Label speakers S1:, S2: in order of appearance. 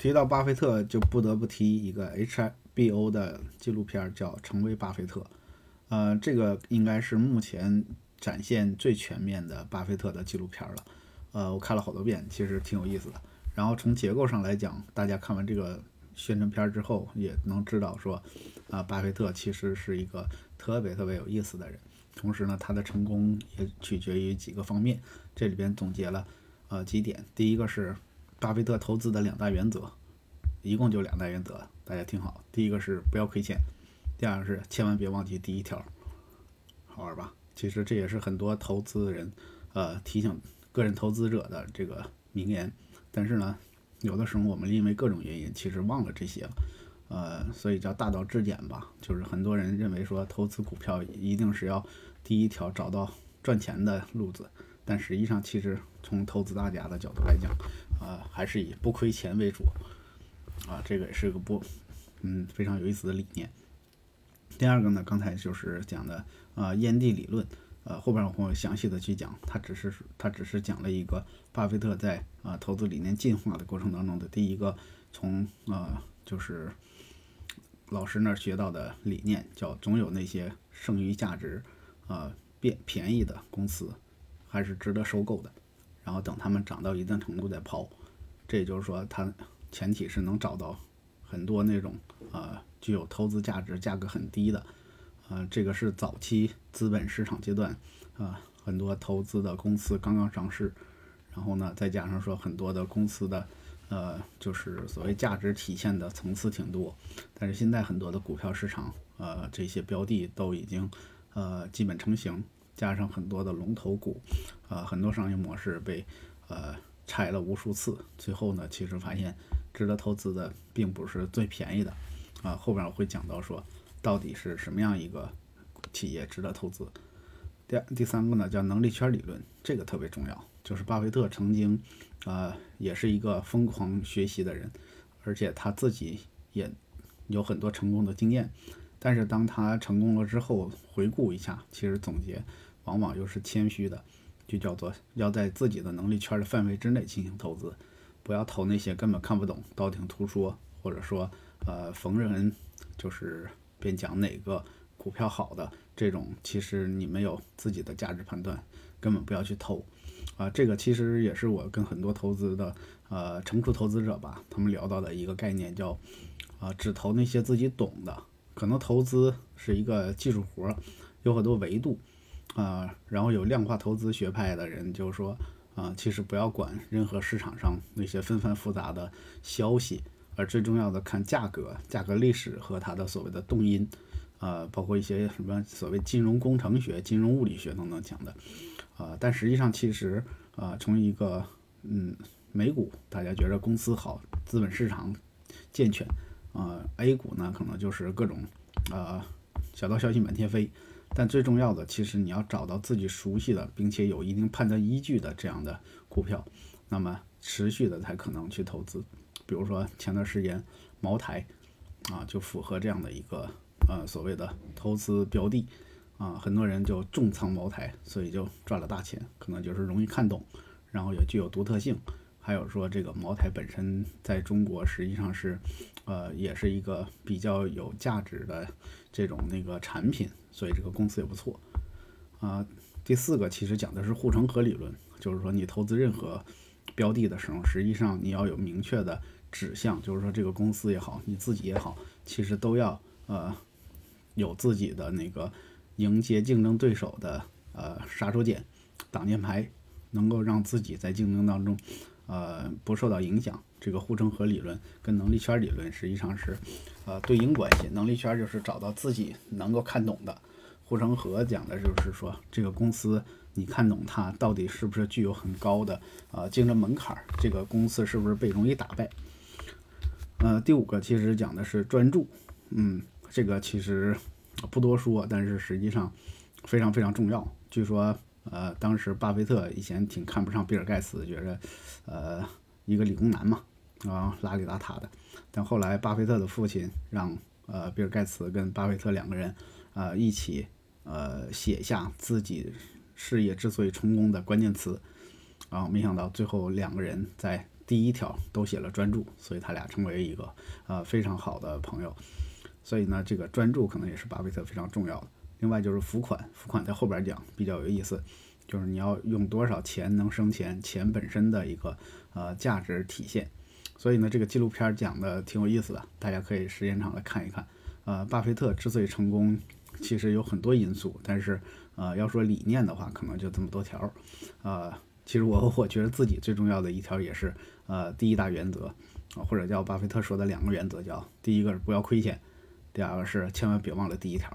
S1: 提到巴菲特，就不得不提一个 HIBO 的纪录片，叫《成为巴菲特》。呃，这个应该是目前展现最全面的巴菲特的纪录片了。呃，我看了好多遍，其实挺有意思的。然后从结构上来讲，大家看完这个宣传片之后，也能知道说，啊，巴菲特其实是一个特别特别有意思的人。同时呢，他的成功也取决于几个方面。这里边总结了呃几点，第一个是巴菲特投资的两大原则，一共就两大原则，大家听好。第一个是不要亏钱。第二个是千万别忘记第一条，好玩吧？其实这也是很多投资人，呃，提醒个人投资者的这个名言。但是呢，有的时候我们因为各种原因，其实忘了这些了，呃，所以叫大道至简吧。就是很多人认为说投资股票一定是要第一条找到赚钱的路子，但实际上其实从投资大家的角度来讲，啊，还是以不亏钱为主，啊，这个也是个不，嗯，非常有意思的理念。第二个呢，刚才就是讲的啊，烟蒂理论，呃，后边我会详细的去讲，它只是它只是讲了一个巴菲特在啊投资理念进化的过程当中的第一个从啊就是老师那儿学到的理念，叫总有那些剩余价值啊便便宜的公司还是值得收购的，然后等他们涨到一定程度再抛，这也就是说，它前提是能找到很多那种啊。具有投资价值、价格很低的，呃，这个是早期资本市场阶段，啊，很多投资的公司刚刚上市，然后呢，再加上说很多的公司的，呃，就是所谓价值体现的层次挺多，但是现在很多的股票市场，呃，这些标的都已经，呃，基本成型，加上很多的龙头股，啊，很多商业模式被，呃，拆了无数次，最后呢，其实发现值得投资的并不是最便宜的。啊，后边我会讲到说，到底是什么样一个企业值得投资。第、第三个呢，叫能力圈理论，这个特别重要。就是巴菲特曾经，呃，也是一个疯狂学习的人，而且他自己也有很多成功的经验。但是当他成功了之后，回顾一下，其实总结往往又是谦虚的，就叫做要在自己的能力圈的范围之内进行投资，不要投那些根本看不懂、道听途说，或者说。呃，逢人就是便讲哪个股票好的这种，其实你没有自己的价值判断，根本不要去投。啊，这个其实也是我跟很多投资的呃成熟投资者吧，他们聊到的一个概念，叫啊只投那些自己懂的。可能投资是一个技术活，有很多维度啊。然后有量化投资学派的人就说啊，其实不要管任何市场上那些纷繁复杂的消息。而最重要的看价格、价格历史和它的所谓的动因，呃，包括一些什么所谓金融工程学、金融物理学等等讲的，啊，但实际上其实啊，从一个嗯美股，大家觉得公司好，资本市场健全，啊，A 股呢可能就是各种啊小道消息满天飞，但最重要的其实你要找到自己熟悉的，并且有一定判断依据的这样的股票，那么持续的才可能去投资。比如说前段时间茅台啊，就符合这样的一个呃所谓的投资标的啊，很多人就重仓茅台，所以就赚了大钱，可能就是容易看懂，然后也具有独特性，还有说这个茅台本身在中国实际上是呃也是一个比较有价值的这种那个产品，所以这个公司也不错啊。第四个其实讲的是护城河理论，就是说你投资任何标的的时候，实际上你要有明确的。指向就是说，这个公司也好，你自己也好，其实都要呃有自己的那个迎接竞争对手的呃杀手锏、挡箭牌，能够让自己在竞争当中呃不受到影响。这个护城河理论跟能力圈理论实际上是呃对应关系。能力圈就是找到自己能够看懂的，护城河讲的就是说这个公司你看懂它到底是不是具有很高的呃竞争门槛，这个公司是不是被容易打败。呃，第五个其实讲的是专注，嗯，这个其实不多说，但是实际上非常非常重要。据说，呃，当时巴菲特以前挺看不上比尔盖茨，觉着，呃，一个理工男嘛，啊，邋里邋遢的。但后来巴菲特的父亲让呃比尔盖茨跟巴菲特两个人呃一起呃写下自己事业之所以成功的关键词，啊，没想到最后两个人在。第一条都写了专注，所以他俩成为一个呃非常好的朋友。所以呢，这个专注可能也是巴菲特非常重要的。另外就是付款，付款在后边讲比较有意思，就是你要用多少钱能生钱，钱本身的一个呃价值体现。所以呢，这个纪录片讲的挺有意思的，大家可以时间长来看一看。呃，巴菲特之所以成功，其实有很多因素，但是呃要说理念的话，可能就这么多条。呃，其实我我觉得自己最重要的一条也是呃第一大原则，或者叫巴菲特说的两个原则，叫第一个是不要亏钱。第二个是千万别忘了第一条。